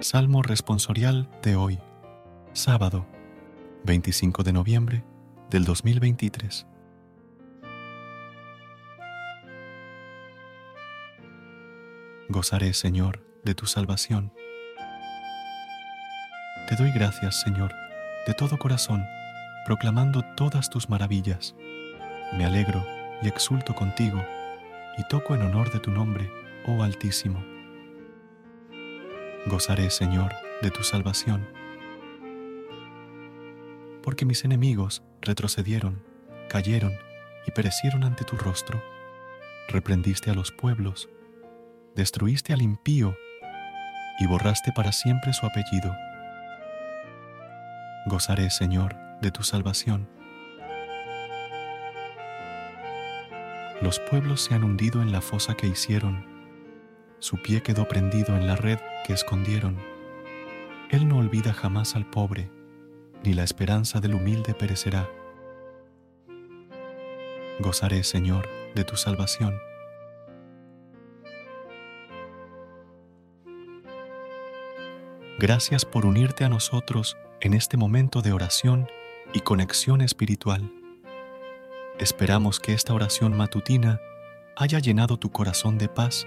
Salmo responsorial de hoy, sábado, 25 de noviembre del 2023. Gozaré, Señor, de tu salvación. Te doy gracias, Señor, de todo corazón, proclamando todas tus maravillas. Me alegro y exulto contigo, y toco en honor de tu nombre, oh Altísimo. Gozaré, Señor, de tu salvación. Porque mis enemigos retrocedieron, cayeron y perecieron ante tu rostro. Reprendiste a los pueblos, destruiste al impío y borraste para siempre su apellido. Gozaré, Señor, de tu salvación. Los pueblos se han hundido en la fosa que hicieron, su pie quedó prendido en la red que escondieron. Él no olvida jamás al pobre, ni la esperanza del humilde perecerá. Gozaré, Señor, de tu salvación. Gracias por unirte a nosotros en este momento de oración y conexión espiritual. Esperamos que esta oración matutina haya llenado tu corazón de paz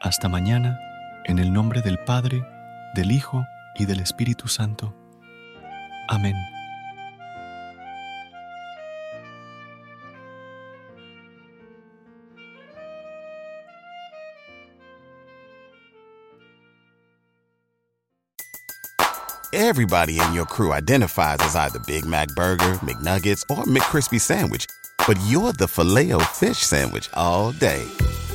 Hasta mañana, en el nombre del Padre, del Hijo y del Espíritu Santo. Amén. Everybody in your crew identifies as either Big Mac Burger, McNuggets, or McCrispy Sandwich. But you're the filet fish Sandwich all day.